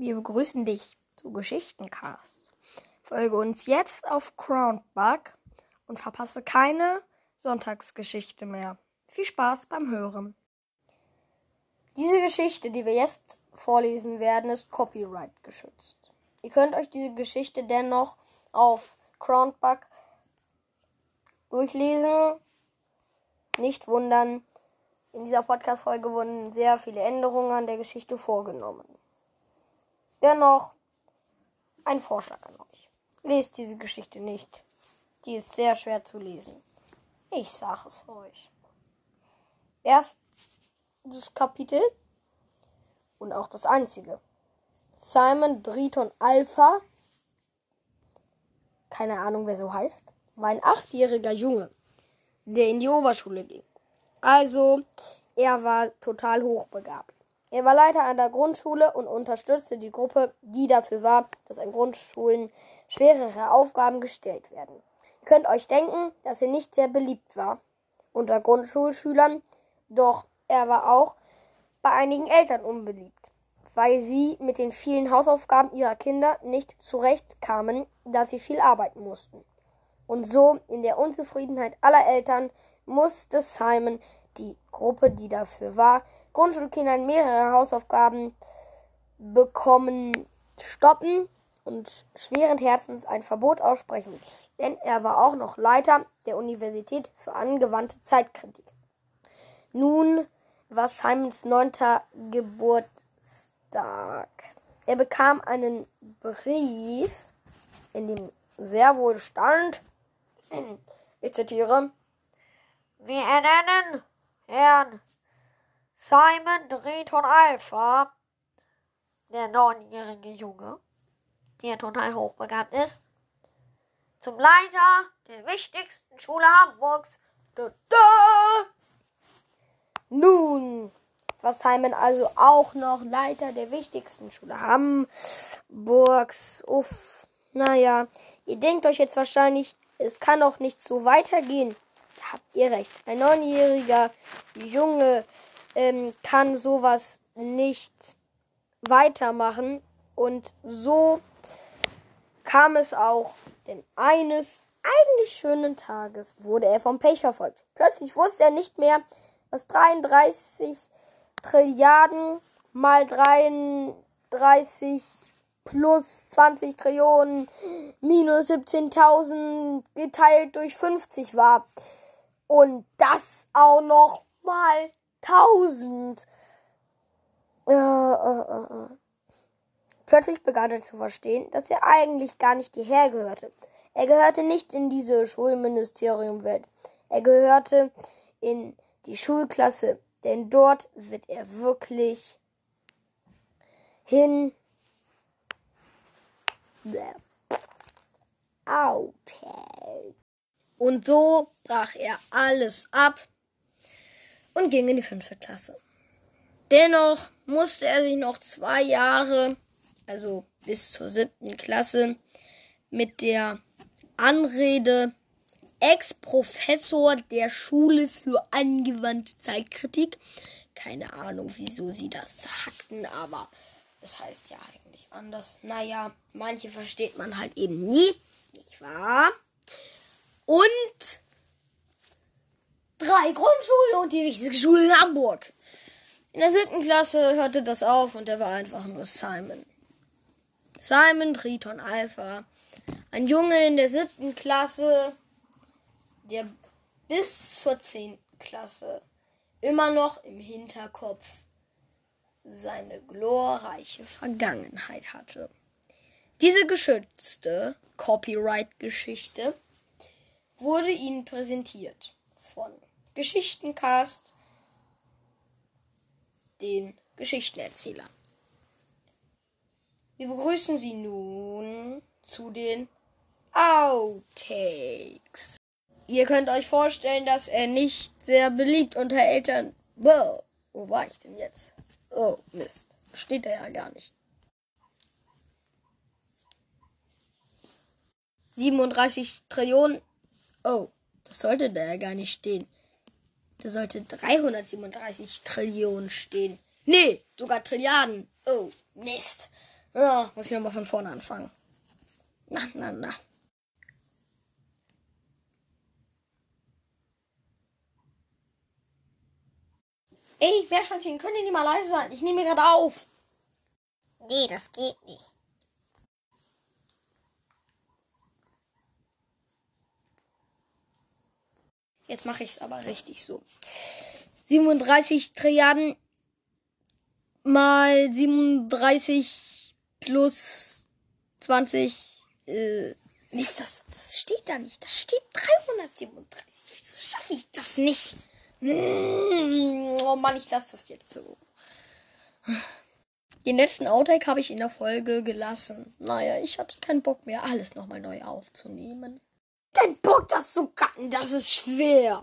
Wir begrüßen dich zu Geschichtencast. Folge uns jetzt auf Crownbug und verpasse keine Sonntagsgeschichte mehr. Viel Spaß beim Hören. Diese Geschichte, die wir jetzt vorlesen werden, ist Copyright geschützt. Ihr könnt euch diese Geschichte dennoch auf Crownbug durchlesen. Nicht wundern, in dieser Podcast-Folge wurden sehr viele Änderungen an der Geschichte vorgenommen. Dennoch ein Vorschlag an euch. Lest diese Geschichte nicht. Die ist sehr schwer zu lesen. Ich sage es euch. Erstes Kapitel und auch das einzige. Simon Driton Alpha, keine Ahnung wer so heißt, war ein achtjähriger Junge, der in die Oberschule ging. Also, er war total hochbegabt. Er war Leiter der Grundschule und unterstützte die Gruppe, die dafür war, dass an Grundschulen schwerere Aufgaben gestellt werden. Ihr könnt euch denken, dass er nicht sehr beliebt war unter Grundschulschülern, doch er war auch bei einigen Eltern unbeliebt, weil sie mit den vielen Hausaufgaben ihrer Kinder nicht zurechtkamen, da sie viel arbeiten mussten. Und so in der Unzufriedenheit aller Eltern musste Simon die Gruppe, die dafür war, Grundschulkindern mehrere Hausaufgaben bekommen, stoppen und schweren Herzens ein Verbot aussprechen, denn er war auch noch Leiter der Universität für angewandte Zeitkritik. Nun war Simons neunter Geburtstag. Er bekam einen Brief, in dem sehr wohl stand, ich zitiere, wir ernennen Herrn Simon Drehton Alpha, der neunjährige Junge, der total hochbegabt ist, zum Leiter der wichtigsten Schule Hamburgs. Da, da. Nun war Simon also auch noch Leiter der wichtigsten Schule Hamburgs. Uff, naja, ihr denkt euch jetzt wahrscheinlich, es kann doch nicht so weitergehen habt ihr recht. Ein neunjähriger Junge ähm, kann sowas nicht weitermachen. Und so kam es auch, denn eines eigentlich schönen Tages wurde er vom Pech verfolgt. Plötzlich wusste er nicht mehr, was 33 Trilliarden mal 33 plus 20 Trillionen minus 17.000 geteilt durch 50 war. Und das auch noch mal tausend. Äh, äh, äh. Plötzlich begann er zu verstehen, dass er eigentlich gar nicht hierher gehörte. Er gehörte nicht in diese Schulministeriumwelt. Er gehörte in die Schulklasse, denn dort wird er wirklich hin. Outtake. Und so brach er alles ab und ging in die fünfte Klasse. Dennoch musste er sich noch zwei Jahre, also bis zur siebten Klasse, mit der Anrede Ex-Professor der Schule für angewandte Zeitkritik. Keine Ahnung, wieso sie das sagten, aber es heißt ja eigentlich anders. Naja, manche versteht man halt eben nie, nicht wahr? und drei Grundschulen und die wichtigste Schule in Hamburg. In der siebten Klasse hörte das auf und er war einfach nur Simon. Simon Triton Alpha. Ein Junge in der siebten Klasse, der bis zur zehnten Klasse immer noch im Hinterkopf seine glorreiche Vergangenheit hatte. Diese geschützte Copyright-Geschichte wurde Ihnen präsentiert von Geschichtencast, den Geschichtenerzähler. Wir begrüßen Sie nun zu den Outtakes. Ihr könnt euch vorstellen, dass er nicht sehr beliebt unter Eltern. Wow, wo war ich denn jetzt? Oh, Mist. Steht er ja gar nicht. 37 Trillionen Oh, das sollte da ja gar nicht stehen. Da sollte 337 Trillionen stehen. Nee, sogar Trilliarden. Oh, Mist. Ja, muss ich nochmal von vorne anfangen. Na, na, na. Ey, Meerschweinchen, können die nicht mal leise sein? Ich nehme gerade auf. Nee, das geht nicht. Jetzt mache ich es aber richtig so. 37 Trilliarden mal 37 plus 20. Äh, Mist, das, das steht da nicht. Das steht 337. Wieso schaffe ich das nicht? Mm, oh Mann, ich lasse das jetzt so. Den letzten Outtake habe ich in der Folge gelassen. Naja, ich hatte keinen Bock mehr, alles nochmal neu aufzunehmen. Dein Bock, das zu cutten, das ist schwer.